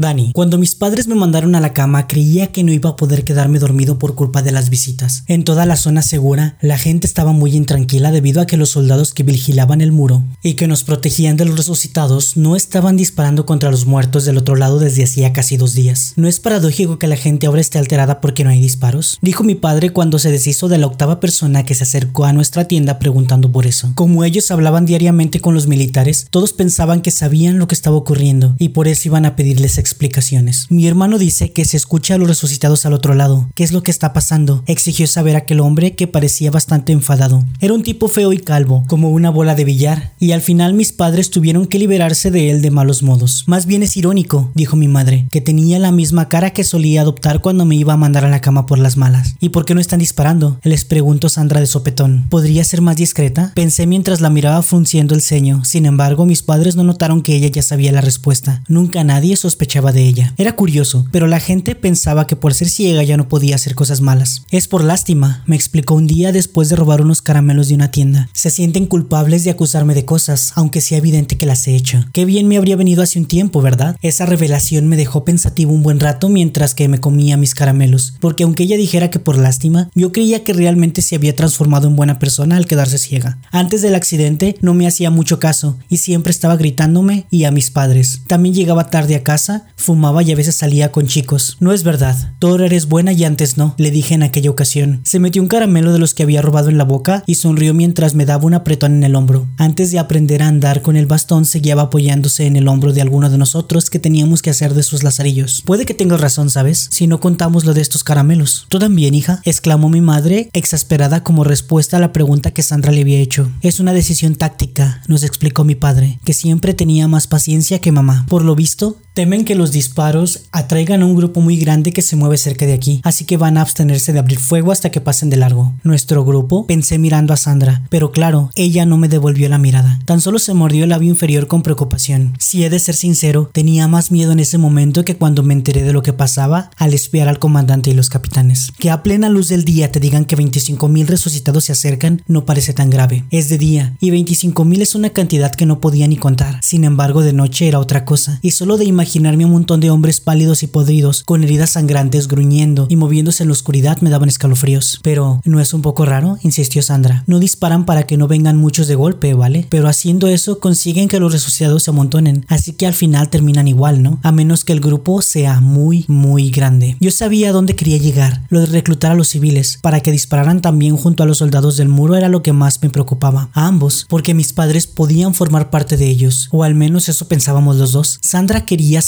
Dani, cuando mis padres me mandaron a la cama creía que no iba a poder quedarme dormido por culpa de las visitas. En toda la zona segura, la gente estaba muy intranquila debido a que los soldados que vigilaban el muro y que nos protegían de los resucitados no estaban disparando contra los muertos del otro lado desde hacía casi dos días. ¿No es paradójico que la gente ahora esté alterada porque no hay disparos? Dijo mi padre cuando se deshizo de la octava persona que se acercó a nuestra tienda preguntando por eso. Como ellos hablaban diariamente con los militares, todos pensaban que sabían lo que estaba ocurriendo y por eso iban a pedirles explicaciones. Mi hermano dice que se escucha a los resucitados al otro lado. ¿Qué es lo que está pasando? Exigió saber aquel hombre que parecía bastante enfadado. Era un tipo feo y calvo, como una bola de billar, y al final mis padres tuvieron que liberarse de él de malos modos. Más bien es irónico, dijo mi madre, que tenía la misma cara que solía adoptar cuando me iba a mandar a la cama por las malas. ¿Y por qué no están disparando? Les preguntó Sandra de sopetón. ¿Podría ser más discreta? Pensé mientras la miraba frunciendo el ceño. Sin embargo, mis padres no notaron que ella ya sabía la respuesta. Nunca nadie sospechaba de ella. Era curioso, pero la gente pensaba que por ser ciega ya no podía hacer cosas malas. Es por lástima, me explicó un día después de robar unos caramelos de una tienda. Se sienten culpables de acusarme de cosas, aunque sea evidente que las he hecho. Qué bien me habría venido hace un tiempo, ¿verdad? Esa revelación me dejó pensativo un buen rato mientras que me comía mis caramelos, porque aunque ella dijera que por lástima, yo creía que realmente se había transformado en buena persona al quedarse ciega. Antes del accidente no me hacía mucho caso y siempre estaba gritándome y a mis padres. También llegaba tarde a casa, fumaba y a veces salía con chicos. No es verdad, tú eres buena y antes no, le dije en aquella ocasión. Se metió un caramelo de los que había robado en la boca y sonrió mientras me daba un apretón en el hombro. Antes de aprender a andar con el bastón, seguía apoyándose en el hombro de alguno de nosotros que teníamos que hacer de sus lazarillos. Puede que tengas razón, ¿sabes? Si no contamos lo de estos caramelos. Tú también, hija, exclamó mi madre, exasperada como respuesta a la pregunta que Sandra le había hecho. Es una decisión táctica, nos explicó mi padre, que siempre tenía más paciencia que mamá. Por lo visto, Temen que los disparos atraigan a un grupo muy grande que se mueve cerca de aquí, así que van a abstenerse de abrir fuego hasta que pasen de largo. Nuestro grupo, pensé mirando a Sandra, pero claro, ella no me devolvió la mirada. Tan solo se mordió el labio inferior con preocupación. Si he de ser sincero, tenía más miedo en ese momento que cuando me enteré de lo que pasaba al espiar al comandante y los capitanes. Que a plena luz del día te digan que 25.000 resucitados se acercan no parece tan grave. Es de día, y 25.000 es una cantidad que no podía ni contar. Sin embargo, de noche era otra cosa, y solo de imaginar imaginarme un montón de hombres pálidos y podridos, con heridas sangrantes, gruñendo y moviéndose en la oscuridad me daban escalofríos. Pero, ¿no es un poco raro? insistió Sandra. No disparan para que no vengan muchos de golpe, ¿vale? Pero haciendo eso consiguen que los resucitados se amontonen, así que al final terminan igual, ¿no? A menos que el grupo sea muy, muy grande. Yo sabía dónde quería llegar, lo de reclutar a los civiles, para que dispararan también junto a los soldados del muro era lo que más me preocupaba. A ambos, porque mis padres podían formar parte de ellos, o al menos eso pensábamos los dos. Sandra quería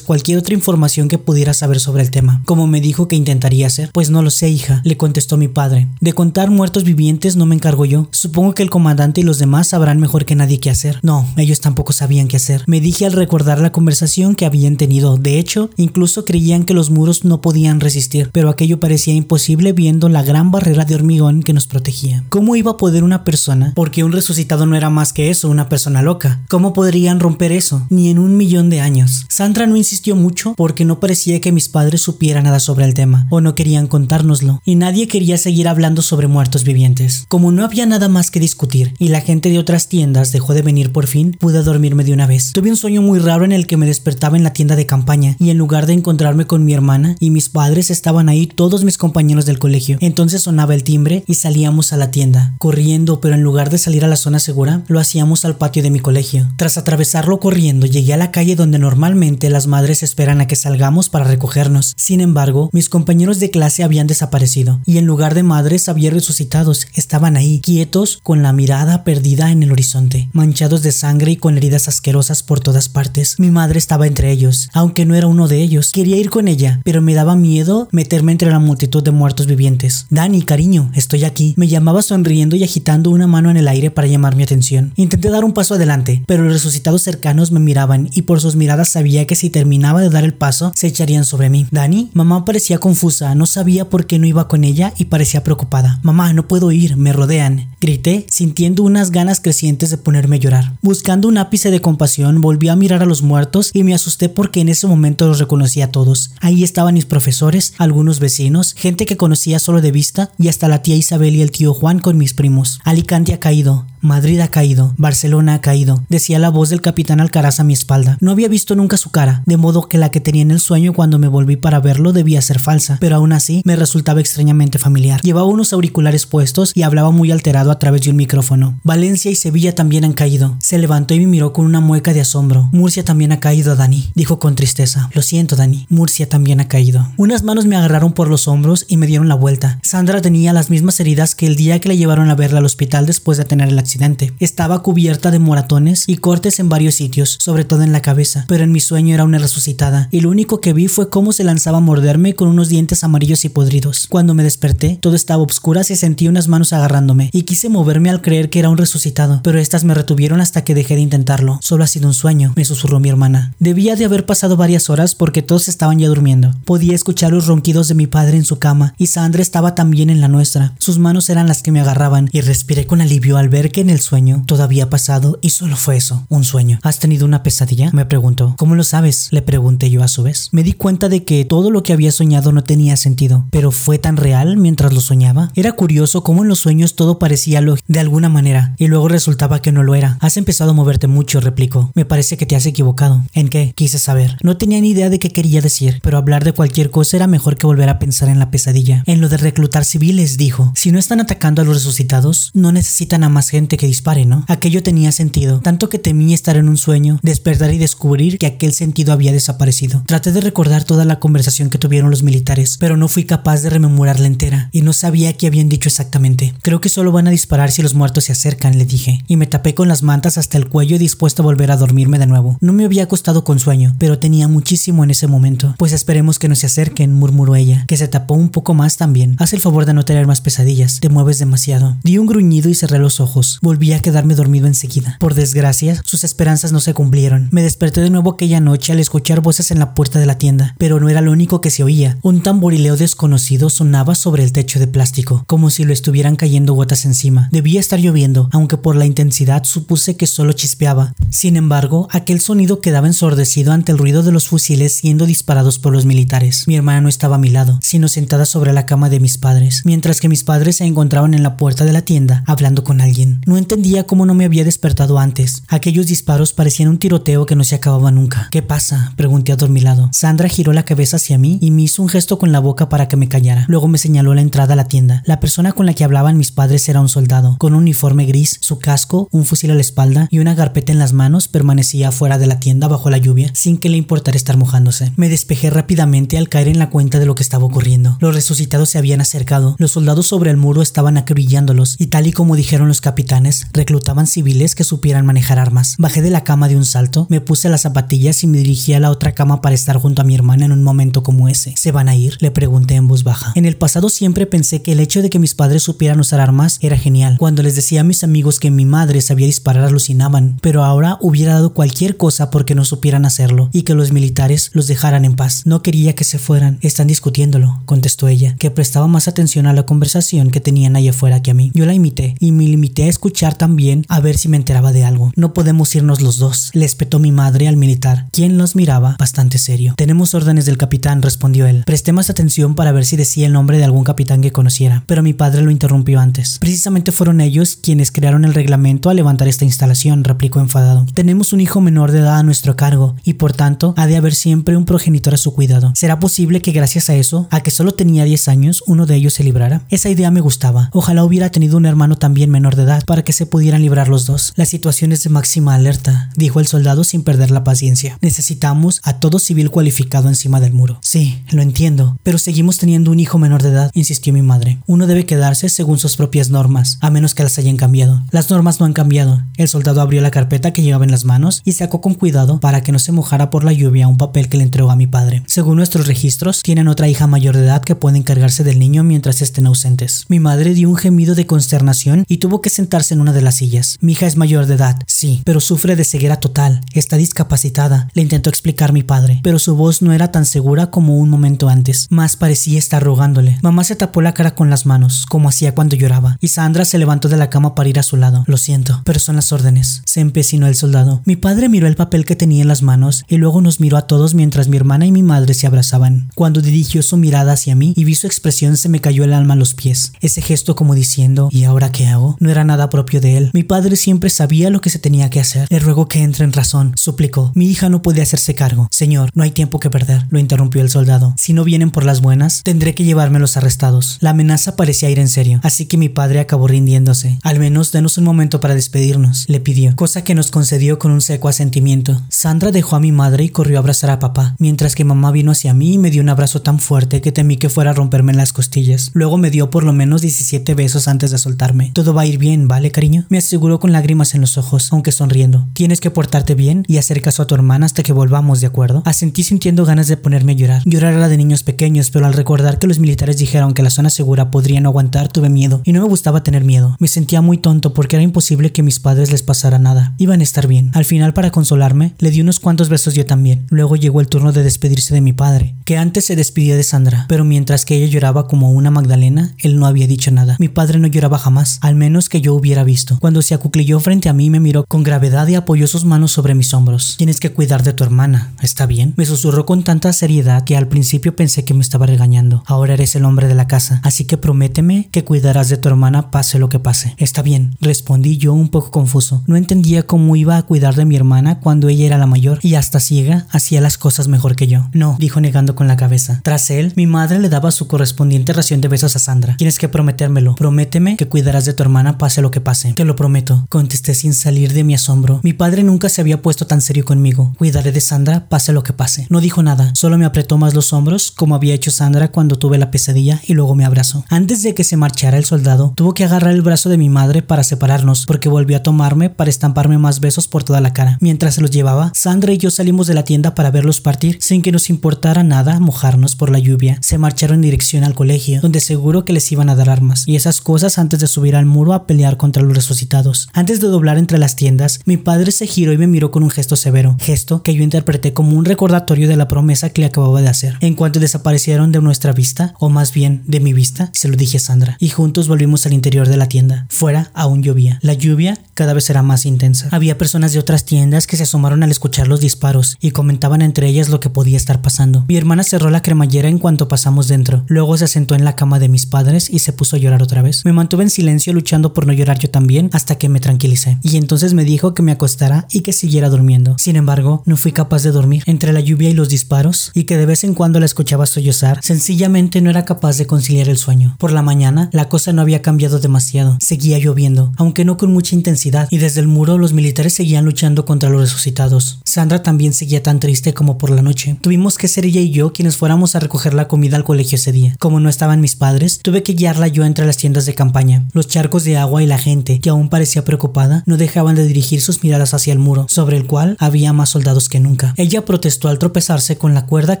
cualquier otra información que pudiera saber sobre el tema, como me dijo que intentaría hacer. Pues no lo sé, hija, le contestó mi padre. De contar muertos vivientes no me encargo yo. Supongo que el comandante y los demás sabrán mejor que nadie qué hacer. No, ellos tampoco sabían qué hacer. Me dije al recordar la conversación que habían tenido. De hecho, incluso creían que los muros no podían resistir, pero aquello parecía imposible viendo la gran barrera de hormigón que nos protegía. ¿Cómo iba a poder una persona? Porque un resucitado no era más que eso, una persona loca. ¿Cómo podrían romper eso? Ni en un millón de años. Sandra no insistió mucho porque no parecía que mis padres supieran nada sobre el tema, o no querían contárnoslo, y nadie quería seguir hablando sobre muertos vivientes. Como no había nada más que discutir, y la gente de otras tiendas dejó de venir por fin, pude dormirme de una vez. Tuve un sueño muy raro en el que me despertaba en la tienda de campaña, y en lugar de encontrarme con mi hermana y mis padres estaban ahí todos mis compañeros del colegio. Entonces sonaba el timbre y salíamos a la tienda, corriendo, pero en lugar de salir a la zona segura, lo hacíamos al patio de mi colegio. Tras atravesarlo corriendo, llegué a la calle donde normalmente las madres esperan a que salgamos para recogernos. Sin embargo, mis compañeros de clase habían desaparecido y en lugar de madres había resucitados. Estaban ahí, quietos, con la mirada perdida en el horizonte, manchados de sangre y con heridas asquerosas por todas partes. Mi madre estaba entre ellos, aunque no era uno de ellos. Quería ir con ella, pero me daba miedo meterme entre la multitud de muertos vivientes. Dani, cariño, estoy aquí. Me llamaba sonriendo y agitando una mano en el aire para llamar mi atención. Intenté dar un paso adelante, pero los resucitados cercanos me miraban y por sus miradas sabía que si terminaba de dar el paso se echarían sobre mí. Dani, mamá parecía confusa, no sabía por qué no iba con ella y parecía preocupada. Mamá, no puedo ir, me rodean. Grité, sintiendo unas ganas crecientes de ponerme a llorar. Buscando un ápice de compasión, volví a mirar a los muertos y me asusté porque en ese momento los reconocí a todos. Ahí estaban mis profesores, algunos vecinos, gente que conocía solo de vista y hasta la tía Isabel y el tío Juan con mis primos. Alicante ha caído. Madrid ha caído, Barcelona ha caído, decía la voz del capitán Alcaraz a mi espalda. No había visto nunca su cara, de modo que la que tenía en el sueño cuando me volví para verlo debía ser falsa, pero aún así me resultaba extrañamente familiar. Llevaba unos auriculares puestos y hablaba muy alterado a través de un micrófono. Valencia y Sevilla también han caído. Se levantó y me miró con una mueca de asombro. Murcia también ha caído, Dani, dijo con tristeza. Lo siento, Dani. Murcia también ha caído. Unas manos me agarraron por los hombros y me dieron la vuelta. Sandra tenía las mismas heridas que el día que la llevaron a verla al hospital después de tener el accidente. Estaba cubierta de moratones y cortes en varios sitios, sobre todo en la cabeza, pero en mi sueño era una resucitada, y lo único que vi fue cómo se lanzaba a morderme con unos dientes amarillos y podridos. Cuando me desperté, todo estaba obscuro y sentí unas manos agarrándome, y quise moverme al creer que era un resucitado, pero estas me retuvieron hasta que dejé de intentarlo. Solo ha sido un sueño, me susurró mi hermana. Debía de haber pasado varias horas porque todos estaban ya durmiendo. Podía escuchar los ronquidos de mi padre en su cama, y Sandra estaba también en la nuestra. Sus manos eran las que me agarraban, y respiré con alivio al ver que el sueño todo había pasado y solo fue eso, un sueño. ¿Has tenido una pesadilla? Me preguntó. ¿Cómo lo sabes? Le pregunté yo a su vez. Me di cuenta de que todo lo que había soñado no tenía sentido, pero fue tan real mientras lo soñaba. Era curioso cómo en los sueños todo parecía lógico de alguna manera, y luego resultaba que no lo era. Has empezado a moverte mucho, replicó. Me parece que te has equivocado. ¿En qué? Quise saber. No tenía ni idea de qué quería decir, pero hablar de cualquier cosa era mejor que volver a pensar en la pesadilla. En lo de reclutar civiles, dijo. Si no están atacando a los resucitados, no necesitan a más gente que dispare, ¿no? Aquello tenía sentido, tanto que temí estar en un sueño, despertar y descubrir que aquel sentido había desaparecido. Traté de recordar toda la conversación que tuvieron los militares, pero no fui capaz de rememorarla entera, y no sabía qué habían dicho exactamente. Creo que solo van a disparar si los muertos se acercan, le dije, y me tapé con las mantas hasta el cuello dispuesto a volver a dormirme de nuevo. No me había acostado con sueño, pero tenía muchísimo en ese momento. Pues esperemos que no se acerquen, murmuró ella, que se tapó un poco más también. Haz el favor de no tener más pesadillas, te mueves demasiado. Di un gruñido y cerré los ojos. Volví a quedarme dormido enseguida. Por desgracia, sus esperanzas no se cumplieron. Me desperté de nuevo aquella noche al escuchar voces en la puerta de la tienda, pero no era lo único que se oía. Un tamborileo desconocido sonaba sobre el techo de plástico, como si lo estuvieran cayendo gotas encima. Debía estar lloviendo, aunque por la intensidad supuse que solo chispeaba. Sin embargo, aquel sonido quedaba ensordecido ante el ruido de los fusiles siendo disparados por los militares. Mi hermana no estaba a mi lado, sino sentada sobre la cama de mis padres, mientras que mis padres se encontraban en la puerta de la tienda hablando con alguien. No entendía cómo no me había despertado antes. Aquellos disparos parecían un tiroteo que no se acababa nunca. ¿Qué pasa? pregunté adormilado. Sandra giró la cabeza hacia mí y me hizo un gesto con la boca para que me callara. Luego me señaló la entrada a la tienda. La persona con la que hablaban mis padres era un soldado, con un uniforme gris, su casco, un fusil a la espalda y una carpeta en las manos, permanecía fuera de la tienda bajo la lluvia, sin que le importara estar mojándose. Me despejé rápidamente al caer en la cuenta de lo que estaba ocurriendo. Los resucitados se habían acercado, los soldados sobre el muro estaban acribillándolos, y tal y como dijeron los capitanes, reclutaban civiles que supieran manejar armas. Bajé de la cama de un salto, me puse las zapatillas y me dirigí a la otra cama para estar junto a mi hermana en un momento como ese. ¿Se van a ir? Le pregunté en voz baja. En el pasado siempre pensé que el hecho de que mis padres supieran usar armas era genial. Cuando les decía a mis amigos que mi madre sabía disparar alucinaban, pero ahora hubiera dado cualquier cosa porque no supieran hacerlo y que los militares los dejaran en paz. No quería que se fueran. Están discutiéndolo, contestó ella, que prestaba más atención a la conversación que tenían allá afuera que a mí. Yo la imité y me limité a escuchar también a ver si me enteraba de algo. No podemos irnos los dos, le espetó mi madre al militar, quien los miraba bastante serio. Tenemos órdenes del capitán, respondió él. Presté más atención para ver si decía el nombre de algún capitán que conociera, pero mi padre lo interrumpió antes. Precisamente fueron ellos quienes crearon el reglamento a levantar esta instalación, replicó enfadado. Tenemos un hijo menor de edad a nuestro cargo y por tanto ha de haber siempre un progenitor a su cuidado. ¿Será posible que gracias a eso, a que solo tenía 10 años, uno de ellos se librara? Esa idea me gustaba. Ojalá hubiera tenido un hermano también menor de edad para que se pudieran librar los dos. La situación es de máxima alerta, dijo el soldado sin perder la paciencia. Necesitamos a todo civil cualificado encima del muro. Sí, lo entiendo, pero seguimos teniendo un hijo menor de edad, insistió mi madre. Uno debe quedarse según sus propias normas, a menos que las hayan cambiado. Las normas no han cambiado. El soldado abrió la carpeta que llevaba en las manos y sacó con cuidado para que no se mojara por la lluvia un papel que le entregó a mi padre. Según nuestros registros, tienen otra hija mayor de edad que puede encargarse del niño mientras estén ausentes. Mi madre dio un gemido de consternación y tuvo que sentarse en una de las sillas. Mi hija es mayor de edad, sí, pero sufre de ceguera total, está discapacitada, le intentó explicar mi padre, pero su voz no era tan segura como un momento antes, más parecía estar rogándole. Mamá se tapó la cara con las manos, como hacía cuando lloraba, y Sandra se levantó de la cama para ir a su lado. Lo siento, pero son las órdenes, se empecinó el soldado. Mi padre miró el papel que tenía en las manos y luego nos miró a todos mientras mi hermana y mi madre se abrazaban. Cuando dirigió su mirada hacia mí y vi su expresión se me cayó el alma a los pies. Ese gesto como diciendo ¿y ahora qué hago? No era nada propio de él. Mi padre siempre sabía lo que se tenía que hacer. Le ruego que entre en razón, suplicó. Mi hija no puede hacerse cargo. Señor, no hay tiempo que perder, lo interrumpió el soldado. Si no vienen por las buenas, tendré que llevarme los arrestados. La amenaza parecía ir en serio, así que mi padre acabó rindiéndose. Al menos denos un momento para despedirnos, le pidió, cosa que nos concedió con un seco asentimiento. Sandra dejó a mi madre y corrió a abrazar a papá, mientras que mamá vino hacia mí y me dio un abrazo tan fuerte que temí que fuera a romperme las costillas. Luego me dio por lo menos 17 besos antes de soltarme. Todo va a ir bien, ¿vale, cariño? Me aseguró con lágrimas en los ojos, aunque sonriendo. Tienes que portarte bien y hacer caso a tu hermana hasta que volvamos, ¿de acuerdo? Asentí sintiendo ganas de ponerme a llorar. Llorar era de niños pequeños, pero al recordar que los militares dijeron que la zona segura podría no aguantar, tuve miedo. Y no me gustaba tener miedo. Me sentía muy tonto porque era imposible que mis padres les pasara nada. Iban a estar bien. Al final, para consolarme, le di unos cuantos besos yo también. Luego llegó el turno de despedirse de mi padre, que antes se despidía de Sandra, pero mientras que ella lloraba como una Magdalena, él no había dicho nada. Mi padre no lloraba jamás, al menos que yo hubiera visto. Cuando se acuclilló frente a mí, me miró con gravedad y apoyó sus manos sobre mis hombros. Tienes que cuidar de tu hermana, ¿está bien? Me susurró con tanta seriedad que al principio pensé que me estaba regañando. Ahora eres el hombre de la casa, así que prométeme que cuidarás de tu hermana pase lo que pase. Está bien, respondí yo un poco confuso. No entendía cómo iba a cuidar de mi hermana cuando ella era la mayor y hasta ciega hacía las cosas mejor que yo. No, dijo negando con la cabeza. Tras él, mi madre le daba su correspondiente ración de besos a Sandra. Tienes que prometérmelo. Prométeme que cuidarás de tu hermana pase lo que pase. Te lo prometo, contesté sin salir de mi asombro. Mi padre nunca se había puesto tan serio conmigo. Cuidaré de Sandra pase lo que pase. No dijo nada, solo me apretó más los hombros como había hecho Sandra cuando tuve la pesadilla y luego me abrazó. Antes de que se marchara el soldado, tuvo que agarrar el brazo de mi madre para separarnos porque volvió a tomarme para estamparme más besos por toda la cara. Mientras se los llevaba, Sandra y yo salimos de la tienda para verlos partir sin que nos importara nada mojarnos por la lluvia. Se marcharon en dirección al colegio, donde seguro que les iban a dar armas y esas cosas antes de subir al muro a pelear contra los resucitados. Antes de doblar entre las tiendas, mi padre se giró y me miró con un gesto severo, gesto que yo interpreté como un recordatorio de la promesa que le acababa de hacer. En cuanto desaparecieron de nuestra vista, o más bien de mi vista, se lo dije a Sandra, y juntos volvimos al interior de la tienda. Fuera aún llovía. La lluvia cada vez era más intensa. Había personas de otras tiendas que se asomaron al escuchar los disparos y comentaban entre ellas lo que podía estar pasando. Mi hermana cerró la cremallera en cuanto pasamos dentro. Luego se sentó en la cama de mis padres y se puso a llorar otra vez. Me mantuve en silencio luchando por no llorar yo también hasta que me tranquilicé. Y entonces me dijo que me acostara y que siguiera durmiendo. Sin embargo, no fui capaz de dormir entre la lluvia y los disparos y que de vez en cuando la escuchaba sollozar. Sencillamente no era capaz de conciliar el sueño. Por la mañana, la cosa no había cambiado demasiado. Seguía lloviendo, aunque no con mucha intensidad, y desde el muro los militares seguían luchando contra los resucitados. Sandra también seguía tan triste como por la noche. Tuvimos que ser ella y yo quienes fuéramos a recoger la comida al colegio ese día. Como no estaban mis padres, tuve que guiarla yo entre las tiendas de campaña. Los charcos de agua y la gente, que aún parecía preocupada, no dejaban de dirigir sus miradas hacia el muro, sobre el cual había más soldados que nunca. Ella protestó al tropezarse con la cuerda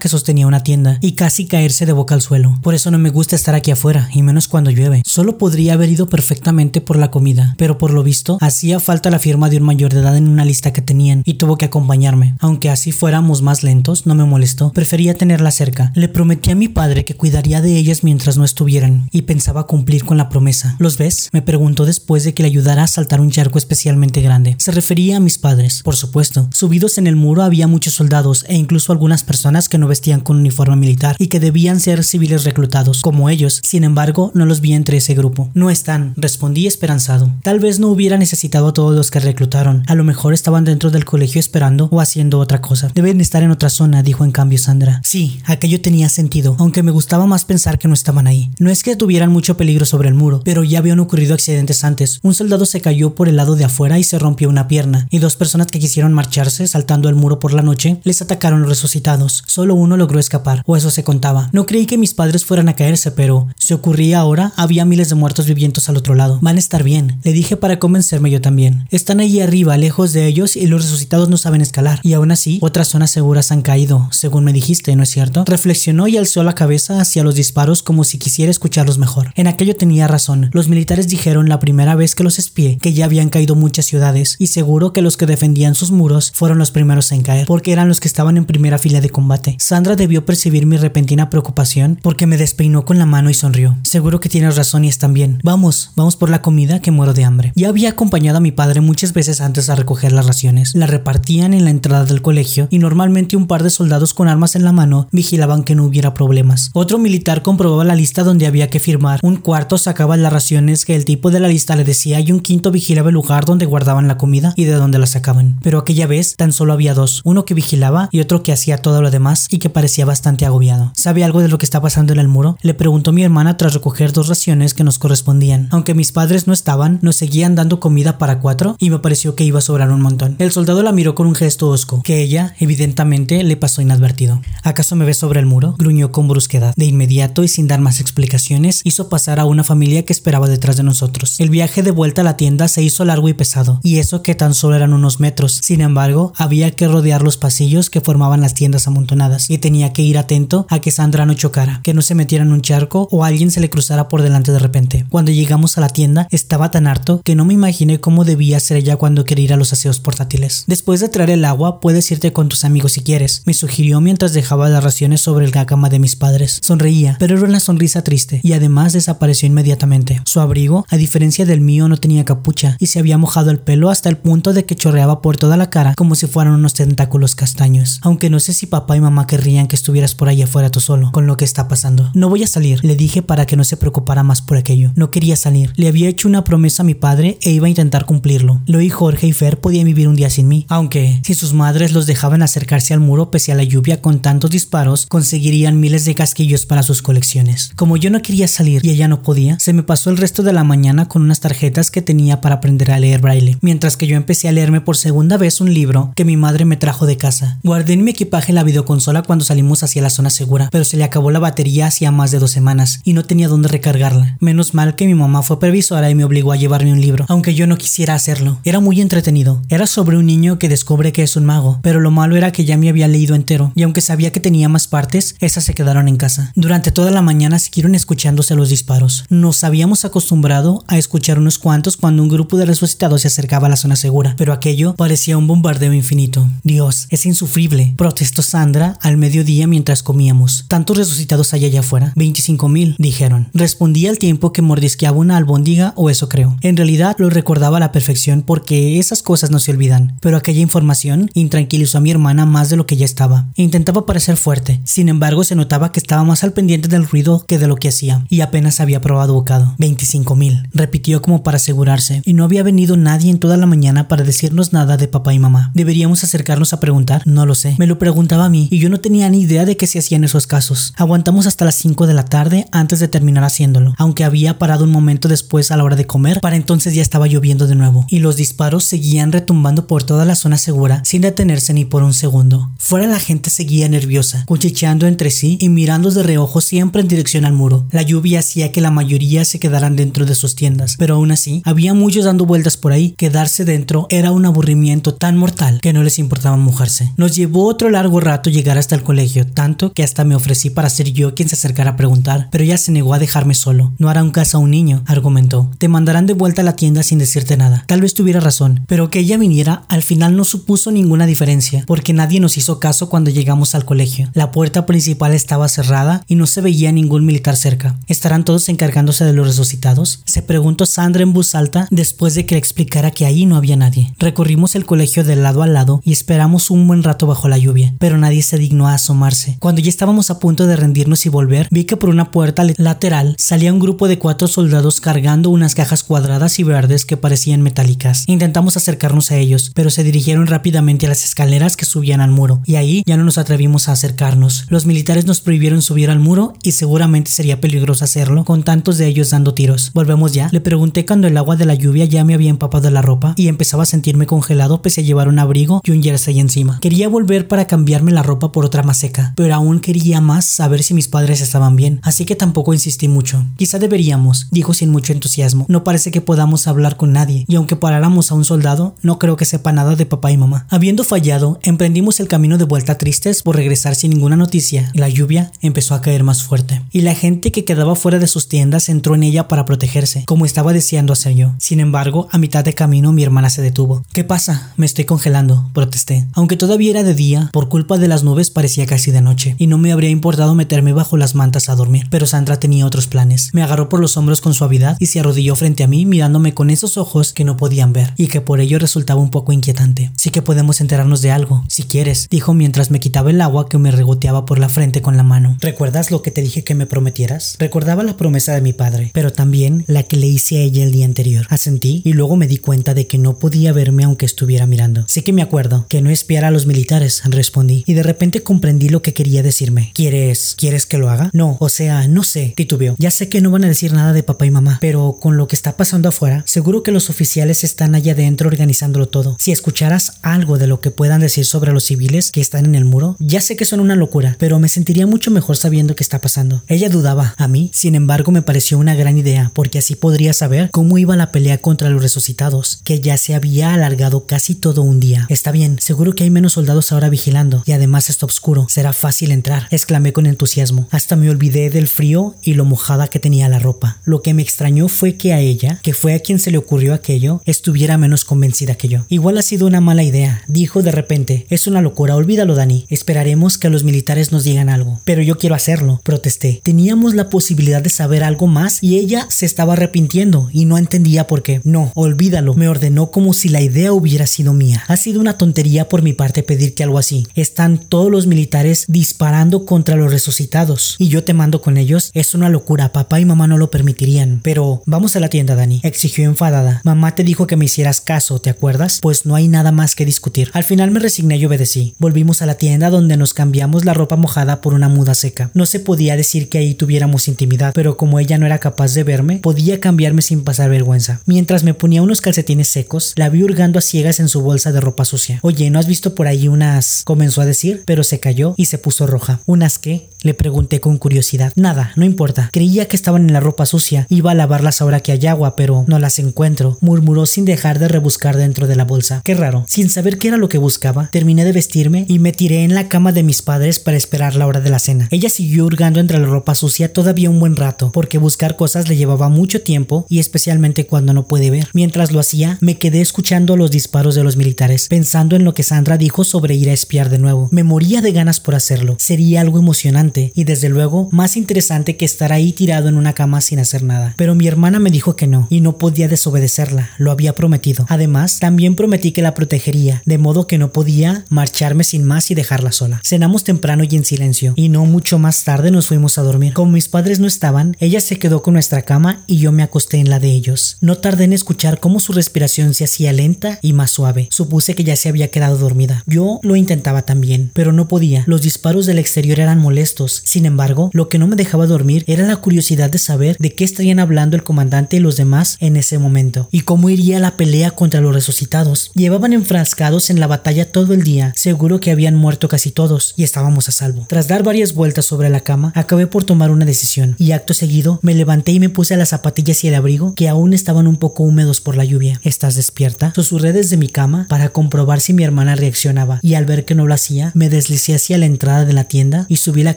que sostenía una tienda y casi caerse de boca al suelo. Por eso no me gusta estar aquí afuera, y menos cuando llueve. Solo podría haber ido perfectamente por la comida, pero por lo visto hacía falta la firma de un mayor de edad en una lista que tenían y tuvo que acompañarme. Aunque así fuéramos más lentos, no me molestó. Prefería tenerla cerca. Le prometí a mi padre que cuidaría de ellas mientras no estuvieran y pensaba cumplir con la promesa. ¿Los ves? Me preguntó después de que le ayudara a saltar un charco especialmente grande. Se refería a mis padres, por supuesto. Subidos en el muro había muchos soldados e incluso algunas personas que no vestían con uniforme militar y que debían ser civiles reclutados, como ellos. Sin embargo, no los vi entre ese grupo. No están, respondí esperanzado. Tal vez no hubiera necesitado a todos los que reclutaron. A lo mejor estaban dentro del colegio esperando o haciendo otra cosa. Deben estar en otra zona, dijo en cambio Sandra. Sí, aquello tenía sentido, aunque me gustaba más pensar que no estaban ahí. No es que tuvieran mucho peligro sobre el muro, pero ya habían ocurrido accidentes antes. Un soldado se cayó por el lado de afuera y se rompió una pierna, y dos personas que quisieron marcharse saltando el muro por la noche les atacaron los resucitados. Solo uno logró escapar, o eso se contaba. No creí que mis padres fueran a caerse, pero si ocurría ahora, había miles de muertos vivientes al otro lado. Van a estar bien, le dije para convencerme yo también. Están allí arriba, lejos de ellos, y los resucitados no saben escalar. Y aún así, otras zonas seguras han caído, según me dijiste, ¿no es cierto? Reflexionó y alzó la cabeza hacia los disparos como si quisiera escucharlos mejor. En aquello tenía razón. Los militares dijeron la primera vez que los espié que ya habían caído muchas ciudades, y seguro que los que defendían sus muros fueron los primeros en caer, porque eran los que estaban en primera fila de combate. Sandra debió percibir mi repentina preocupación porque me despeinó con la mano y sonrió. Seguro que tienes razón y están bien. Vamos, vamos por la comida que muero de hambre. Ya había acompañado a mi padre muchas veces antes a recoger las raciones. Las repartían en la entrada del colegio y normalmente un par de soldados con armas en la mano vigilaban que no hubiera problemas. Otro militar comprobaba la lista donde había que firmar. Un cuarto sacaba las raciones que el tipo de la lista le decía y un quinto vigilaba el lugar donde guardaban la comida y de donde la sacaban. Pero aquella vez tan solo había dos, uno que vigilaba y otro que hacía todo lo demás y que parecía bastante agobiado. ¿Sabe algo de lo que está pasando en el muro? Le preguntó mi hermana tras recoger dos raciones que nos correspondían. Aunque mis padres no estaban, nos seguían dando comida para cuatro y me pareció que iba a sobrar un montón. El soldado la miró con un gesto hosco, que ella, evidentemente, le pasó inadvertido. ¿Acaso me ves sobre el muro? gruñó con brusquedad. De inmediato y sin dar más explicaciones, hizo pasar a una familia que esperaba detrás de nosotros. El viaje de vuelta a la tienda se hizo largo y pesado, y eso que tan solo eran unos metros. Sin embargo, había que rodear los pasillos que formaban las tiendas amontonadas, y tenía que ir atento a que Sandra no chocara, que no se metiera en un charco o alguien se le cruzara por delante de repente. Cuando llegamos a la tienda, estaba tan harto que no me imaginé cómo debía ser ella cuando quería ir a los aseos portátiles. Después de traer el agua, puedes irte con tus amigos si quieres, me sugirió mientras dejaba las raciones sobre la cama de mis padres. Sonreía, pero era una sonrisa triste, y además desapareció inmediatamente. Su abrigo, a diferencia del mío, no tenía capucha, y se había mojado el pelo hasta el punto de que chorreaba por toda la cara como si fueran unos tentáculos castaños. Aunque no sé si papá y mamá querrían que estuvieras por ahí afuera tú solo, con lo que está pasando. No voy a salir, le dije para que no se preocupara más por aquello. No quería salir. Le había hecho una promesa a mi padre e iba a intentar cumplirlo. Lo y Jorge y Fer podían vivir un día sin mí, aunque si sus madres los dejaban acercarse al muro pese a la lluvia con tantos disparos, conseguirían miles de casquillos para sus colecciones. Como yo no quería salir y ella no podía, se me pasó el resto de la mañana con unas tarjetas que tenía para aprender a leer braille, mientras que yo empecé a leerme por segunda vez un libro que mi madre me trajo de casa. Guardé en mi equipaje la videoconsola cuando salimos hacia la zona segura, pero se le acabó la batería hacía más de dos semanas y no tenía dónde recargarla. Menos mal que mi mamá fue previsora y me obligó a llevarme un libro, aunque yo no quisiera hacerlo. Era muy entretenido. Era sobre un niño que descubre que es un mago, pero lo malo era que ya me había leído entero, y aunque sabía que tenía más partes, esas se quedaron en casa. Durante toda la mañana siguieron escuchándose los disparos. Nos habíamos acostumbrado a escuchar unos cuantos cuando un grupo de resucitados se acercaba a la zona segura, pero aquello parecía un bombardeo infinito. Dios, es insufrible, protestó Sandra al mediodía mientras comíamos. ¿Tantos resucitados hay allá afuera? 25 mil, dijeron. Respondí al tiempo que mordisqueaba una albóndiga o eso creo. En realidad lo recordaba a la perfección porque esas cosas no se olvidan, pero aquella información intranquilizó a mi hermana más de lo que ya estaba. Intentaba parecer fuerte, sin embargo se notaba que estaba más al pendiente del ruido que de lo que hacía, y apenas había probado bocado. 25 mil, repitió como para asegurarse, y no había venido nadie en toda la mañana para decirnos nada de papá y mamá. ¿Deberíamos acercarnos a preguntar? No lo sé. Me lo preguntaba a mí, y yo no tenía ni idea de qué se hacían esos casos. Aguantamos hasta las 5 de la tarde antes de terminar haciéndolo, aunque había parado un momento después a la hora de comer, para entonces ya estaba lloviendo de nuevo, y los disparos seguían retumbando por toda la zona segura sin detenerse ni por un segundo. Fuera la gente seguía nerviosa, cuchicheando entre sí y mirando de reojo siempre en dirección al muro. La lluvia hacía que la mayoría se quedaran dentro de sus tiendas, pero aún así había muchos dando vueltas por ahí. Quedarse dentro era un aburrimiento tan mortal que no les importaba mojarse. Nos llevó otro largo rato llegar hasta el colegio, tanto que hasta me ofrecí para ser yo quien se acercara a preguntar, pero ella se negó a dejarme solo. No hará un caso a un niño, argumentó. Te mandarán de vuelta a la tienda sin decirte nada. Tal vez tuviera razón, pero que ella viniera al final no supuso ninguna diferencia, porque nadie nos hizo caso cuando llegamos al colegio. La puerta principal estaba cerrada y no se veía ningún militar cerca. ¿Estarán todos encargándose de los resucitados? Se preguntó En voz alta después de que le explicara que ahí no había nadie. Recorrimos el colegio de lado a lado y esperamos un buen rato bajo la lluvia, pero nadie se dignó a asomarse. Cuando ya estábamos a punto de rendirnos y volver, vi que por una puerta lateral salía un grupo de cuatro soldados cargando unas cajas cuadradas y verdes que parecían metálicas. Intentamos acercarnos a ellos, pero se dirigieron rápidamente a las escaleras que subían al muro, y ahí ya no nos atrevimos a acercarnos. Los militares nos prohibieron subir al muro y seguramente sería peligroso hacerlo con tantos de ellos dando tiros. ¿Volvemos ya? Le pregunté cuando el agua de la lluvia ya me había empapado la ropa y empezaba a sentirme congelado pese a llevar un abrigo y un jersey encima. Quería volver para cambiarme la ropa por otra más seca, pero aún quería más saber si mis padres estaban bien, así que tampoco insistí mucho. Quizá deberíamos, dijo sin mucho entusiasmo. No parece que podamos hablar con nadie, y aunque paráramos a un soldado, no creo que sepa nada de papá y mamá. Habiendo fallado, emprendimos el camino de vuelta tristes por regresar sin ninguna noticia, la lluvia empezó a caer más fuerte. Y la gente que quedaba fuera de sus tiendas entró en ella para protegerse, como estaba deseando hacer yo. Sin embargo, a mitad de camino mi hermana se detuvo. ¿Qué pasa? Me estoy congelando, protesté. Aunque todavía era de día, por culpa de las nubes parecía casi de noche, y no me habría importado meterme bajo las mantas a dormir. Pero Sandra tenía otros planes. Me agarró por los hombros con suavidad y se arrodilló frente a mí mirándome con esos ojos que no podían ver, y que por ello resultaba un poco inquietante. Sí que podemos enterarnos de algo, si quieres, dijo mientras me quitaba el agua que me regoteaba por la frente con la mano. ¿Recuerdas lo que te dije que me prometieras? Recordaba la promesa de mi padre, pero también la que le hice a ella el día anterior. Asentí y luego me di cuenta de que no podía verme aunque estuviera mirando. Sí que me acuerdo que no espiara a los militares, respondí, y de repente comprendí lo que quería decirme. ¿Quieres, quieres que lo haga? No, o sea, no sé, titubeó. Ya sé que no van a decir nada de papá y mamá, pero con lo que está pasando afuera, seguro que los oficiales están allá adentro organizándolo todo. Si escucharas algo de lo que puedan decir sobre los civiles que están en el muro, ya sé que son una locura, pero me sentiría mucho mejor sabiendo qué está pasando. Ella dudaba. A mí, sin embargo, me pareció una gran idea, porque así podría saber cómo iba la pelea contra los resucitados, que ya se había alargado casi todo un día. Está bien, seguro que hay menos soldados ahora vigilando, y además está oscuro, será fácil entrar, exclamé con entusiasmo. Hasta me olvidé del frío y lo mojada que tenía la ropa. Lo que me extrañó fue que a ella, que fue a quien se le ocurrió aquello, estuviera menos convencida que yo. Igual ha sido una mala idea, dijo de repente. Es una locura, olvídalo, Dani. Esperaremos que los militares nos digan algo. Pero yo quiero hacerlo, protesté. Teníamos la posibilidad de saber algo más y ella se estaba arrepintiendo y no entendía por qué. No, olvídalo, me ordenó como si la idea hubiera sido mía. Ha sido una tontería por mi parte pedirte algo así. Están todos los militares disparando contra los resucitados y yo te mando con ellos. Es una locura, papá y mamá no lo permitirían. Pero vamos a la tienda, Dani, exigió enfadada. Mamá te dijo que me hicieras caso, ¿te acuerdas? Pues no hay nada más que discutir. Al final me resigné y obedecí. Volvimos a la tienda donde nos cambiamos la ropa mojada por una muda seca. No se podía decir que ahí tuviéramos intimidad, pero como ella no era capaz de verme, podía cambiarme sin pasar vergüenza. Mientras me ponía unos calcetines secos, la vi hurgando a ciegas en su bolsa de ropa sucia. Oye, ¿no has visto por ahí unas? comenzó a decir, pero se cayó y se puso roja. ¿Unas qué? Le pregunté con curiosidad. Nada, no importa. Creía que estaban en la ropa sucia. Iba a lavarlas ahora que hay agua, pero no las encuentro, murmuró sin dejar de rebuscar dentro de la bolsa. Qué raro. Sin saber qué era lo que buscaba, terminé de vestirme y me tiré en la cama de mis padres para esperar la hora de la cena. Ella siguió hurgando entre la ropa sucia todavía un buen rato, porque buscar cosas le llevaba mucho tiempo y especialmente cuando no puede ver. Mientras lo hacía, me quedé escuchando los disparos de los militares, pensando en lo que Sandra dijo sobre ir a espiar de nuevo. Me moría de ganas por hacerlo. Sería algo emocionante y desde luego más interesante que estar ahí tirado en una cama sin hacer nada. Pero mi hermana me dijo que no y no podía desobedecerla, lo había prometido. Además, también prometí que la protegería, de modo que no podía marcharme sin más y dejarla sola. Cenamos temprano y en silencio, y no mucho más tarde nos fuimos a dormir. Como mis padres no estaban, ella se quedó con nuestra cama y yo me acosté en la de ellos. No tardé en escuchar cómo su respiración se hacía lenta y más suave. Supuse que ya se había quedado dormida. Yo lo intentaba también, pero no podía. Los disparos del exterior eran molestos sin embargo, lo que no me dejaba dormir era la curiosidad de saber de qué estarían hablando el comandante y los demás en ese momento, y cómo iría la pelea contra los resucitados. Llevaban enfrascados en la batalla todo el día, seguro que habían muerto casi todos, y estábamos a salvo. Tras dar varias vueltas sobre la cama, acabé por tomar una decisión, y acto seguido me levanté y me puse las zapatillas y el abrigo, que aún estaban un poco húmedos por la lluvia. ¿Estás despierta? Susurré desde mi cama para comprobar si mi hermana reaccionaba, y al ver que no lo hacía, me deslicé hacia la entrada de la tienda y subí la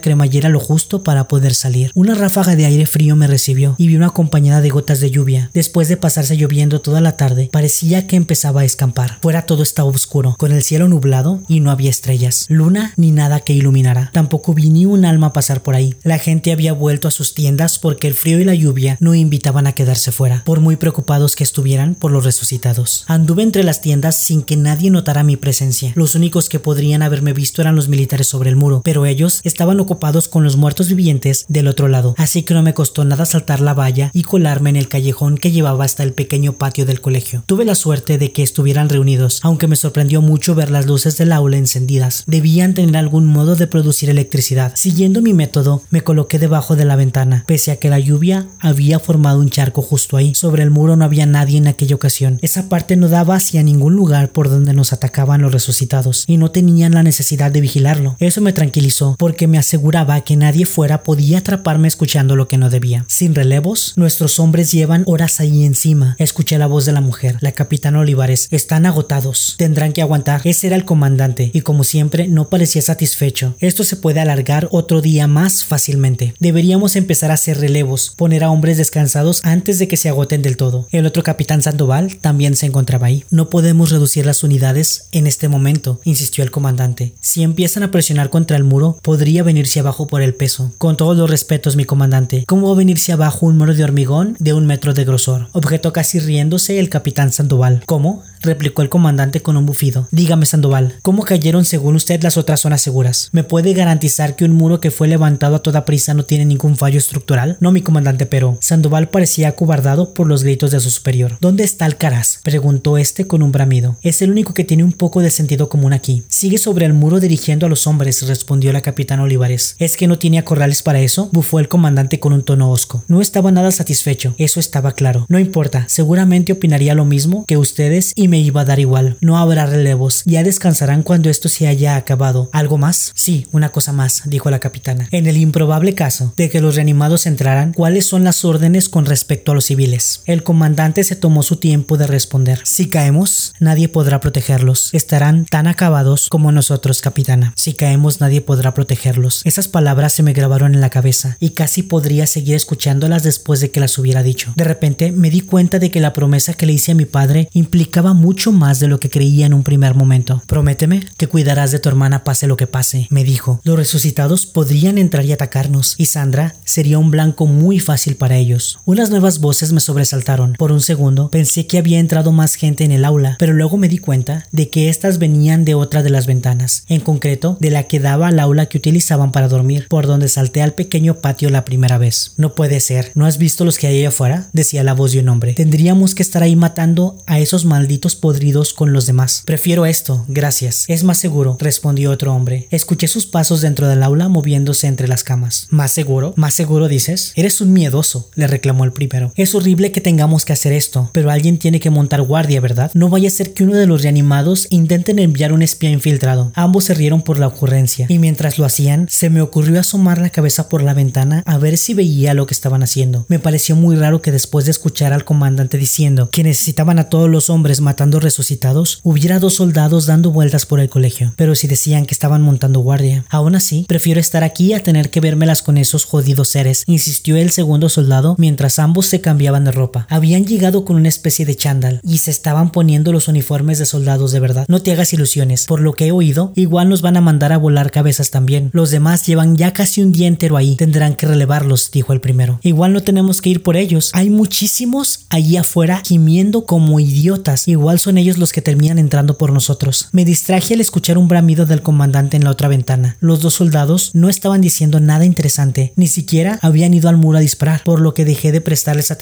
crema era lo justo para poder salir. Una ráfaga de aire frío me recibió y vino acompañada de gotas de lluvia. Después de pasarse lloviendo toda la tarde, parecía que empezaba a escampar. Fuera todo estaba oscuro, con el cielo nublado y no había estrellas, luna ni nada que iluminara. Tampoco vi ni un alma pasar por ahí. La gente había vuelto a sus tiendas porque el frío y la lluvia no invitaban a quedarse fuera, por muy preocupados que estuvieran por los resucitados. Anduve entre las tiendas sin que nadie notara mi presencia. Los únicos que podrían haberme visto eran los militares sobre el muro, pero ellos estaban ocupados con los muertos vivientes del otro lado, así que no me costó nada saltar la valla y colarme en el callejón que llevaba hasta el pequeño patio del colegio. Tuve la suerte de que estuvieran reunidos, aunque me sorprendió mucho ver las luces del aula encendidas. Debían tener algún modo de producir electricidad. Siguiendo mi método, me coloqué debajo de la ventana, pese a que la lluvia había formado un charco justo ahí. Sobre el muro no había nadie en aquella ocasión. Esa parte no daba hacia ningún lugar por donde nos atacaban los resucitados, y no tenían la necesidad de vigilarlo. Eso me tranquilizó, porque me aseguraba que nadie fuera podía atraparme escuchando lo que no debía. Sin relevos, nuestros hombres llevan horas ahí encima. Escuché la voz de la mujer, la capitana Olivares. Están agotados. Tendrán que aguantar. Ese era el comandante, y como siempre, no parecía satisfecho. Esto se puede alargar otro día más fácilmente. Deberíamos empezar a hacer relevos, poner a hombres descansados antes de que se agoten del todo. El otro capitán Sandoval también se encontraba ahí. No podemos reducir las unidades en este momento, insistió el comandante. Si empiezan a presionar contra el muro, podría venirse abajo por el peso. Con todos los respetos, mi comandante, ¿cómo va a venirse abajo un muro de hormigón de un metro de grosor? Objetó casi riéndose el capitán Sandoval. ¿Cómo? replicó el comandante con un bufido. Dígame, Sandoval, ¿cómo cayeron según usted las otras zonas seguras? ¿Me puede garantizar que un muro que fue levantado a toda prisa no tiene ningún fallo estructural? No, mi comandante, pero Sandoval parecía acobardado por los gritos de su superior. ¿Dónde está Alcaraz? preguntó este con un bramido. Es el único que tiene un poco de sentido común aquí. Sigue sobre el muro dirigiendo a los hombres, respondió la capitana Olivares. ¿Es que no tiene corrales para eso? bufó el comandante con un tono hosco. No estaba nada satisfecho, eso estaba claro. No importa, seguramente opinaría lo mismo que ustedes y me iba a dar igual. No habrá relevos. Ya descansarán cuando esto se haya acabado. ¿Algo más? Sí, una cosa más, dijo la capitana. En el improbable caso de que los reanimados entraran, ¿cuáles son las órdenes con respecto a los civiles? El comandante se tomó su tiempo de responder. Si caemos, nadie podrá protegerlos. Estarán tan acabados como nosotros, capitana. Si caemos, nadie podrá protegerlos. Esas palabras se me grabaron en la cabeza y casi podría seguir escuchándolas después de que las hubiera dicho. De repente me di cuenta de que la promesa que le hice a mi padre implicaba mucho más de lo que creía en un primer momento. Prométeme que cuidarás de tu hermana pase lo que pase, me dijo. Los resucitados podrían entrar y atacarnos, y Sandra sería un blanco muy fácil para ellos. Unas nuevas voces me sobresaltaron. Por un segundo pensé que había entrado más gente en el aula, pero luego me di cuenta de que éstas venían de otra de las ventanas, en concreto de la que daba al aula que utilizaban para dormir, por donde salté al pequeño patio la primera vez. No puede ser, ¿no has visto los que hay allá afuera? decía la voz de un hombre. Tendríamos que estar ahí matando a esos malditos podridos con los demás. Prefiero esto, gracias. Es más seguro, respondió otro hombre. Escuché sus pasos dentro del aula moviéndose entre las camas. ¿Más seguro? ¿Más seguro dices? Eres un miedoso, le reclamó el primero. Es horrible que tengamos que hacer esto, pero alguien tiene que montar guardia, ¿verdad? No vaya a ser que uno de los reanimados intenten enviar un espía infiltrado. Ambos se rieron por la ocurrencia, y mientras lo hacían, se me ocurrió asomar la cabeza por la ventana a ver si veía lo que estaban haciendo. Me pareció muy raro que después de escuchar al comandante diciendo que necesitaban a todos los hombres matando resucitados, hubiera dos soldados dando vueltas por el colegio, pero si decían que estaban montando guardia. Aún así, prefiero estar aquí a tener que vérmelas con esos jodidos seres, insistió el segundo soldado mientras ambos se de ropa. Habían llegado con una especie de chándal y se estaban poniendo los uniformes de soldados de verdad. No te hagas ilusiones, por lo que he oído, igual nos van a mandar a volar cabezas también. Los demás llevan ya casi un día entero ahí, tendrán que relevarlos, dijo el primero. Igual no tenemos que ir por ellos, hay muchísimos allí afuera gimiendo como idiotas, igual son ellos los que terminan entrando por nosotros. Me distraje al escuchar un bramido del comandante en la otra ventana. Los dos soldados no estaban diciendo nada interesante, ni siquiera habían ido al muro a disparar, por lo que dejé de prestarles atención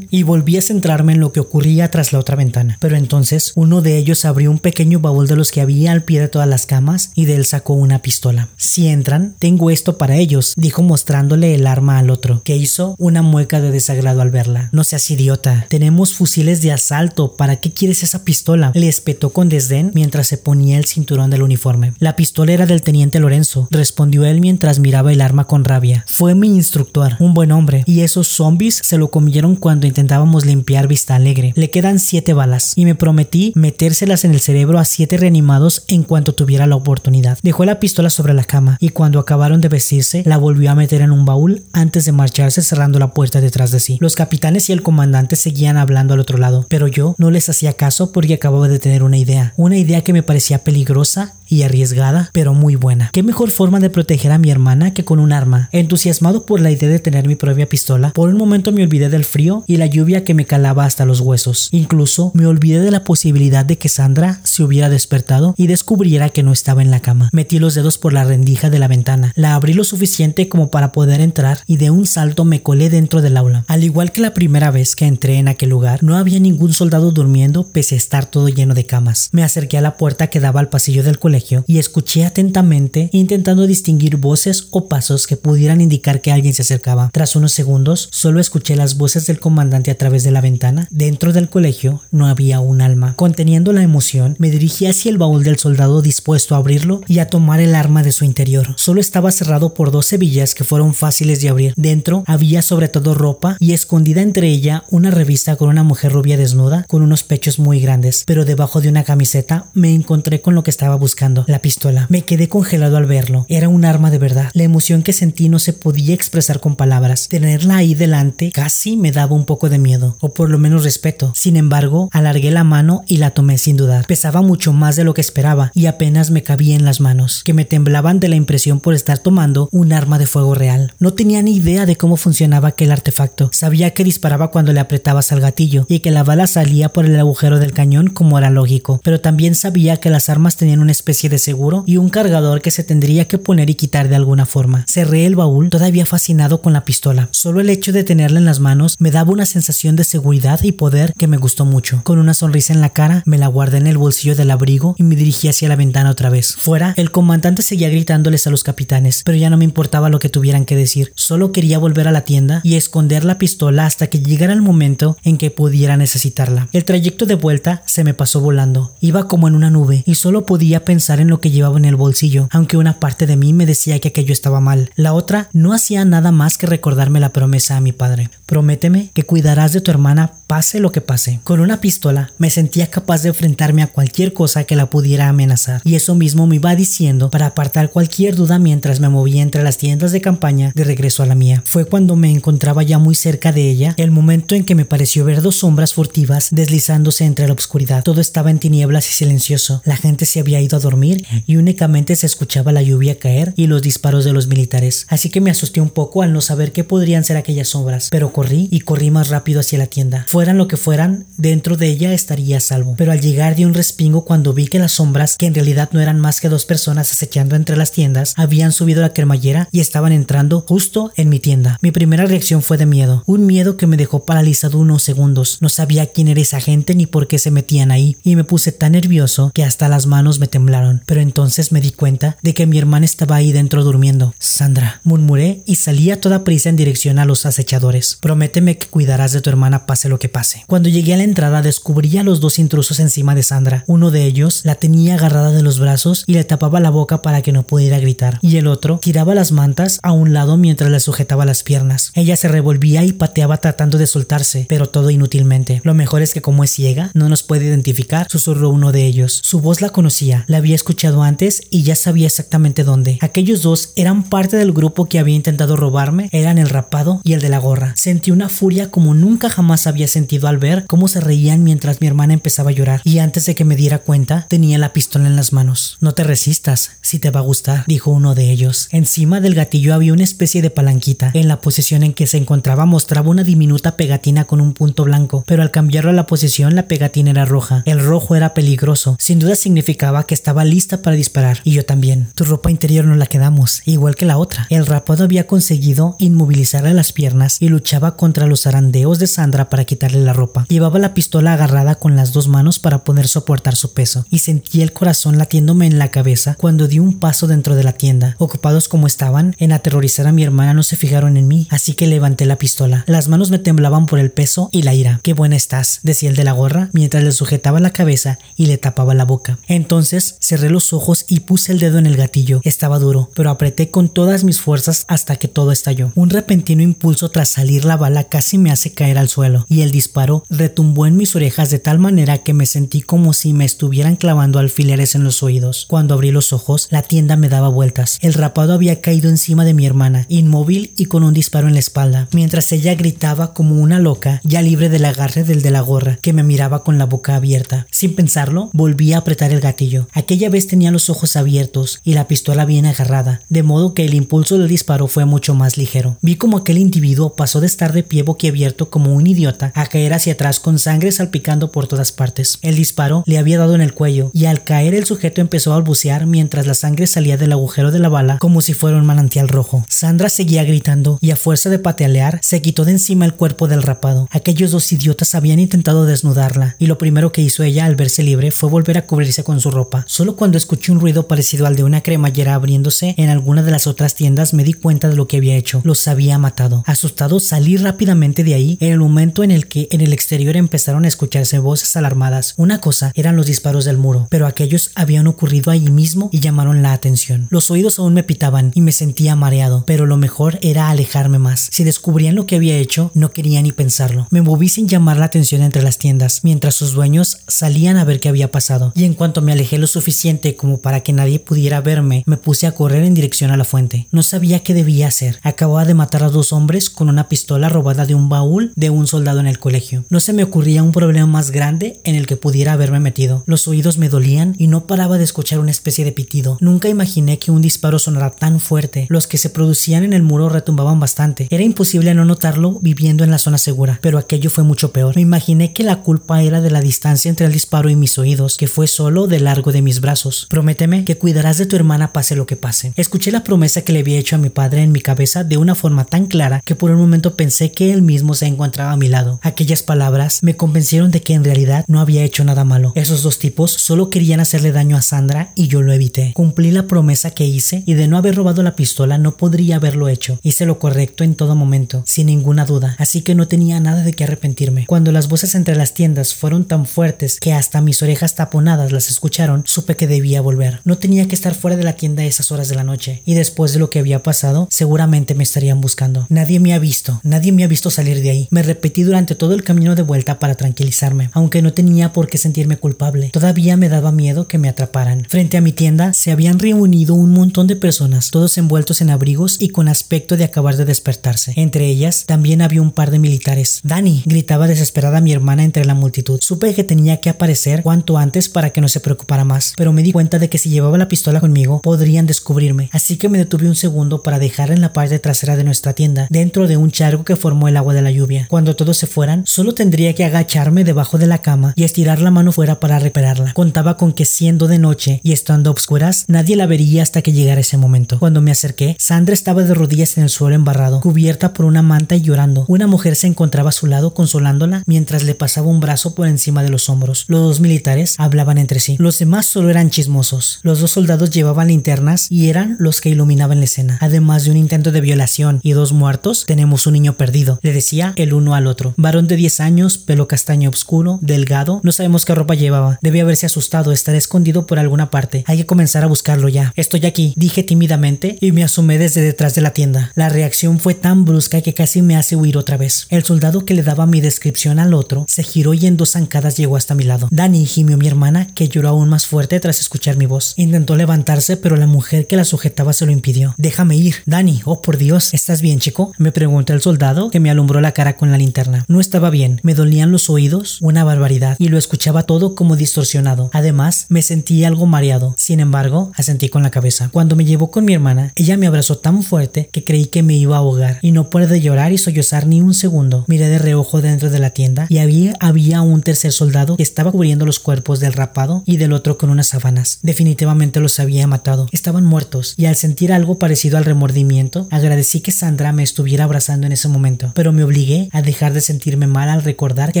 y volví a centrarme en lo que ocurría tras la otra ventana. Pero entonces uno de ellos abrió un pequeño baúl de los que había al pie de todas las camas y de él sacó una pistola. Si entran, tengo esto para ellos, dijo mostrándole el arma al otro, que hizo una mueca de desagrado al verla. No seas idiota, tenemos fusiles de asalto, ¿para qué quieres esa pistola? Le espetó con desdén mientras se ponía el cinturón del uniforme. La pistola era del teniente Lorenzo, respondió él mientras miraba el arma con rabia. Fue mi instructor, un buen hombre, y esos zombies se lo comieron cuando intentábamos limpiar Vista Alegre. Le quedan siete balas, y me prometí metérselas en el cerebro a siete reanimados en cuanto tuviera la oportunidad. Dejó la pistola sobre la cama, y cuando acabaron de vestirse, la volvió a meter en un baúl antes de marcharse cerrando la puerta detrás de sí. Los capitanes y el comandante seguían hablando al otro lado, pero yo no les hacía caso porque acababa de tener una idea, una idea que me parecía peligrosa y arriesgada, pero muy buena. ¿Qué mejor forma de proteger a mi hermana que con un arma? Entusiasmado por la idea de tener mi propia pistola, por un momento me olvidé del frío y la lluvia que me calaba hasta los huesos. Incluso me olvidé de la posibilidad de que Sandra se hubiera despertado y descubriera que no estaba en la cama. Metí los dedos por la rendija de la ventana, la abrí lo suficiente como para poder entrar y de un salto me colé dentro del aula. Al igual que la primera vez que entré en aquel lugar, no había ningún soldado durmiendo pese a estar todo lleno de camas. Me acerqué a la puerta que daba al pasillo del colegio y escuché atentamente intentando distinguir voces o pasos que pudieran indicar que alguien se acercaba. Tras unos segundos, solo escuché las voces del comandante a través de la ventana. Dentro del colegio no había un alma. Conteniendo la emoción, me dirigí hacia el baúl del soldado dispuesto a abrirlo y a tomar el arma de su interior. Solo estaba cerrado por dos hebillas que fueron fáciles de abrir. Dentro había sobre todo ropa y escondida entre ella una revista con una mujer rubia desnuda con unos pechos muy grandes, pero debajo de una camiseta me encontré con lo que estaba buscando, la pistola. Me quedé congelado al verlo. Era un arma de verdad. La emoción que sentí no se podía expresar con palabras. Tenerla ahí delante casi me daba un poco de miedo, o por lo menos respeto. Sin embargo, alargué la mano y la tomé sin dudar. Pesaba mucho más de lo que esperaba y apenas me cabía en las manos, que me temblaban de la impresión por estar tomando un arma de fuego real. No tenía ni idea de cómo funcionaba aquel artefacto. Sabía que disparaba cuando le apretabas al gatillo y que la bala salía por el agujero del cañón como era lógico, pero también sabía que las armas tenían una especie de seguro y un cargador que se tendría que poner y quitar de alguna forma. Cerré el baúl todavía fascinado con la pistola. Solo el hecho de tenerla en las manos me daba una sensación de seguridad y poder que me gustó mucho. Con una sonrisa en la cara, me la guardé en el bolsillo del abrigo y me dirigí hacia la ventana otra vez. Fuera, el comandante seguía gritándoles a los capitanes, pero ya no me importaba lo que tuvieran que decir. Solo quería volver a la tienda y esconder la pistola hasta que llegara el momento en que pudiera necesitarla. El trayecto de vuelta se me pasó volando. Iba como en una nube y solo podía pensar en lo que llevaba en el bolsillo, aunque una parte de mí me decía que aquello estaba mal. La otra no hacía nada más que recordarme la promesa a mi padre. Prométeme que cuidarás de tu hermana pase lo que pase. Con una pistola me sentía capaz de enfrentarme a cualquier cosa que la pudiera amenazar y eso mismo me iba diciendo para apartar cualquier duda mientras me movía entre las tiendas de campaña de regreso a la mía. Fue cuando me encontraba ya muy cerca de ella el momento en que me pareció ver dos sombras furtivas deslizándose entre la oscuridad. Todo estaba en tinieblas y silencioso. La gente se había ido a dormir y únicamente se escuchaba la lluvia caer y los disparos de los militares. Así que me asusté un poco al no saber qué podrían ser aquellas sombras, pero corrí y corrí más rápido hacia la tienda. Fueran lo que fueran, dentro de ella estaría a salvo. Pero al llegar di un respingo cuando vi que las sombras, que en realidad no eran más que dos personas acechando entre las tiendas, habían subido la cremallera y estaban entrando justo en mi tienda. Mi primera reacción fue de miedo, un miedo que me dejó paralizado unos segundos. No sabía quién era esa gente ni por qué se metían ahí, y me puse tan nervioso que hasta las manos me temblaron. Pero entonces me di cuenta de que mi hermana estaba ahí dentro durmiendo. Sandra, murmuré y salí a toda prisa en dirección a los acechadores. Prométeme que cuidarás de tu hermana pase lo que pase. Cuando llegué a la entrada descubrí a los dos intrusos encima de Sandra. Uno de ellos la tenía agarrada de los brazos y le tapaba la boca para que no pudiera gritar, y el otro tiraba las mantas a un lado mientras le sujetaba las piernas. Ella se revolvía y pateaba tratando de soltarse, pero todo inútilmente. Lo mejor es que como es ciega, no nos puede identificar, susurró uno de ellos. Su voz la conocía, la había escuchado antes y ya sabía exactamente dónde. Aquellos dos eran parte del grupo que había intentado robarme, eran el rapado y el de la gorra. Sentí una furia como nunca jamás había sentido al ver cómo se reían mientras mi hermana empezaba a llorar, y antes de que me diera cuenta, tenía la pistola en las manos. No te resistas, si te va a gustar, dijo uno de ellos. Encima del gatillo había una especie de palanquita. En la posición en que se encontraba mostraba una diminuta pegatina con un punto blanco, pero al cambiarlo a la posición la pegatina era roja. El rojo era peligroso. Sin duda significaba que estaba lista para disparar. Y yo también. Tu ropa interior no la quedamos, igual que la otra. El rapado había conseguido inmovilizarle las piernas y luchaba contra los zarandeos de Sandra para quitarle la ropa. Llevaba la pistola agarrada con las dos manos para poder soportar su peso, y sentí el corazón latiéndome en la cabeza cuando di un paso dentro de la tienda. Ocupados como estaban en aterrorizar a mi hermana no se fijaron en mí, así que levanté la pistola. Las manos me temblaban por el peso y la ira. Qué buena estás, decía el de la gorra mientras le sujetaba la cabeza y le tapaba la boca. Entonces cerré los ojos y puse el dedo en el gatillo. Estaba duro, pero apreté con todas mis fuerzas hasta que todo estalló. Un repentino impulso tras salir la bala casi me hace caer al suelo, y el disparo retumbó en mis orejas de tal manera que me sentí como si me estuvieran clavando alfileres en los oídos. Cuando abrí los ojos, la tienda me daba vueltas. El rapado había caído encima de mi hermana, inmóvil y con un disparo en la espalda, mientras ella gritaba como una loca, ya libre del agarre del de la gorra, que me miraba con la boca abierta. Sin pensarlo, volví a apretar el gatillo. Aquella vez tenía los ojos abiertos y la pistola bien agarrada, de modo que el impulso del disparo fue mucho más ligero. Vi como aquel individuo pasó de estar de pie boquiabierto como un idiota a caer hacia atrás con sangre salpicando por todas partes. El disparo le había dado en el cuello y al caer el sujeto empezó a balbucear mientras la sangre salía del agujero de la bala como si fuera un manantial rojo. Sandra seguía gritando y a fuerza de patalear se quitó de encima el cuerpo del rapado. Aquellos dos idiotas habían intentado desnudarla y lo primero que hizo ella al verse libre fue volver a cubrirse con su ropa. Solo cuando escuché un ruido parecido al de una cremallera abriéndose en alguna de las otras tiendas me di cuenta de lo que había hecho. Los había matado. Asustado salí rápidamente de ahí en el momento en el que en el exterior empezaron a escucharse voces alarmadas. Una cosa eran los disparos del muro, pero aquellos habían ocurrido ahí mismo y llamaron la atención. Los oídos aún me pitaban y me sentía mareado, pero lo mejor era alejarme más. Si descubrían lo que había hecho, no quería ni pensarlo. Me moví sin llamar la atención entre las tiendas, mientras sus dueños salían a ver qué había pasado, y en cuanto me alejé lo suficiente como para que nadie pudiera verme, me puse a correr en dirección a la fuente. No sabía qué debía hacer. Acababa de matar a dos hombres con una pistola robada de un baúl de un soldado en el colegio. No se me ocurría un problema más grande en el que pudiera haberme metido. Los oídos me dolían y no paraba de escuchar una especie de pitido. Nunca imaginé que un disparo sonara tan fuerte. Los que se producían en el muro retumbaban bastante. Era imposible no notarlo viviendo en la zona segura, pero aquello fue mucho peor. Me imaginé que la culpa era de la distancia entre el disparo y mis oídos, que fue solo de largo de mis brazos. Prométeme que cuidarás de tu hermana pase lo que pase. Escuché la promesa que le había hecho a mi padre en mi cabeza de una forma tan clara que por un momento pensé que él mismo se encontraba a mi lado. Aquellas palabras me convencieron de que en realidad no había hecho nada malo. Esos dos tipos solo querían hacerle daño a Sandra y yo lo evité. Cumplí la promesa que hice y de no haber robado la pistola no podría haberlo hecho. Hice lo correcto en todo momento, sin ninguna duda, así que no tenía nada de qué arrepentirme. Cuando las voces entre las tiendas fueron tan fuertes que hasta mis orejas taponadas las escucharon, supe que debía volver. No tenía que estar fuera de la tienda a esas horas de la noche, y después de lo que había pasado, seguramente me estarían buscando. Nadie me ha visto, nadie me ha visto salir de ahí. Me repetí durante todo el camino de vuelta para tranquilizarme, aunque no tenía por qué sentirme culpable. Todavía me daba miedo que me atraparan. Frente a mi tienda se habían reunido un montón de personas, todos envueltos en abrigos y con aspecto de acabar de despertarse. Entre ellas también había un par de militares. Dani, gritaba desesperada mi hermana entre la multitud. Supe que tenía que aparecer cuanto antes para que no se preocupara más, pero me di cuenta de que si llevaba la pistola conmigo podrían descubrirme, así que me detuve un segundo para dejarla en la parte trasera de nuestra tienda, dentro de un charco que formó el agua de la lluvia. Cuando todos se fueran, solo tendría que agacharme debajo de la cama y estirar la mano fuera para repararla. Contaba con que siendo de noche y estando a obscuras, nadie la vería hasta que llegara ese momento. Cuando me acerqué, Sandra estaba de rodillas en el suelo embarrado, cubierta por una manta y llorando. Una mujer se encontraba a su lado consolándola mientras le pasaba un brazo por encima de los hombros. Los dos militares hablaban entre sí. Los demás solo eran chismosos. Los dos soldados llevaban linternas y eran los que iluminaban la escena. Además de un intento de violación y dos muertos, tenemos un niño perdido, le decía el uno al otro. Varón de 10 años, pelo castaño oscuro, delgado, no sabemos qué ropa llevaba. Debe haberse asustado, estar escondido por alguna parte. Hay que comenzar a buscarlo ya. Estoy aquí, dije tímidamente y me asomé desde detrás de la tienda. La reacción fue tan brusca que casi me hace huir otra vez. El soldado que le daba mi descripción al otro se giró y en dos zancadas llegó hasta mi lado. Dani gimió mi hermana, que lloró aún más fuerte tras escuchar mi voz. Intentó levantarse, pero la mujer que la sujetaba se lo impidió. Déjame ir. Dani, oh por Dios, ¿estás bien, chico? Me preguntó el soldado que me alumbró la cara con la linterna. No estaba bien, me dolían los oídos, una barbaridad, y lo escuchaba todo como distorsionado. Además, me sentí algo mareado. Sin embargo, asentí con la cabeza. Cuando me llevó con mi hermana, ella me abrazó tan fuerte que creí que me iba a ahogar, y no pude llorar y sollozar ni un segundo. Miré de reojo dentro de la tienda y había, había un tercer soldado que estaba cubriendo los cuerpos del rapado y del otro con unas sábanas. Definitivamente los había matado. Estaban muertos, y al sentir algo parecido al remordimiento, agradecí que Sandra me estuviera abrazando en ese momento, pero me obligué a dejar de sentirme mal al recordar que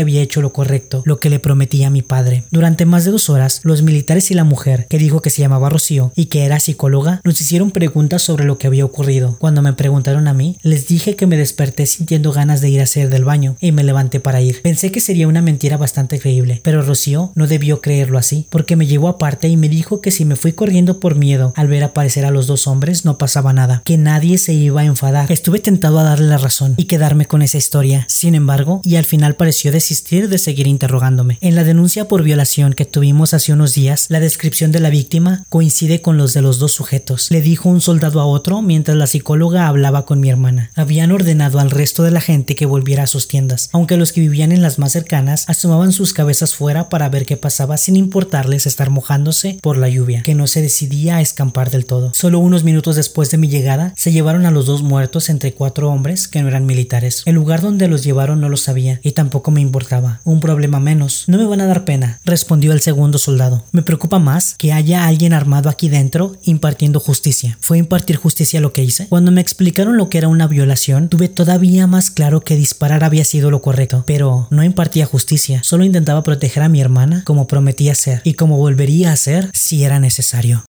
había hecho lo correcto, lo que le prometí a mi padre. Durante más de dos horas, los militares y la mujer, que dijo que se llamaba Rocío y que era psicóloga, nos hicieron preguntas sobre lo que había ocurrido. Cuando me preguntaron a mí, les dije que me desperté sintiendo ganas de ir a hacer del baño y me levanté para ir. Pensé que sería una mentira bastante creíble, pero Rocío no debió creerlo así, porque me llevó aparte y me dijo que si me fui corriendo por miedo al ver aparecer a los dos hombres no pasaba nada, que nadie se iba a enfadar. Estuve tentado a darle la razón y quedarme con esa historia. Sin embargo, y al final pareció desistir de seguir interrogándome. En la denuncia por violación que tuvimos hace unos días, la descripción de la víctima coincide con los de los dos sujetos. Le dijo un soldado a otro mientras la psicóloga hablaba con mi hermana. Habían ordenado al resto de la gente que volviera a sus tiendas, aunque los que vivían en las más cercanas asomaban sus cabezas fuera para ver qué pasaba sin importarles estar mojándose por la lluvia, que no se decidía a escampar del todo. Solo unos minutos después de mi llegada, se llevaron a los dos muertos entre cuatro hombres que no eran militares. El lugar donde los llevaron no lo sabía y tampoco me importaba. Un problema menos. No me van a dar pena, respondió el segundo soldado. Me preocupa más que haya alguien armado aquí dentro impartiendo justicia. ¿Fue impartir justicia lo que hice? Cuando me explicaron lo que era una violación, tuve todavía más claro que disparar había sido lo correcto, pero no impartía justicia, solo intentaba proteger a mi hermana como prometía ser y como volvería a ser si era necesario.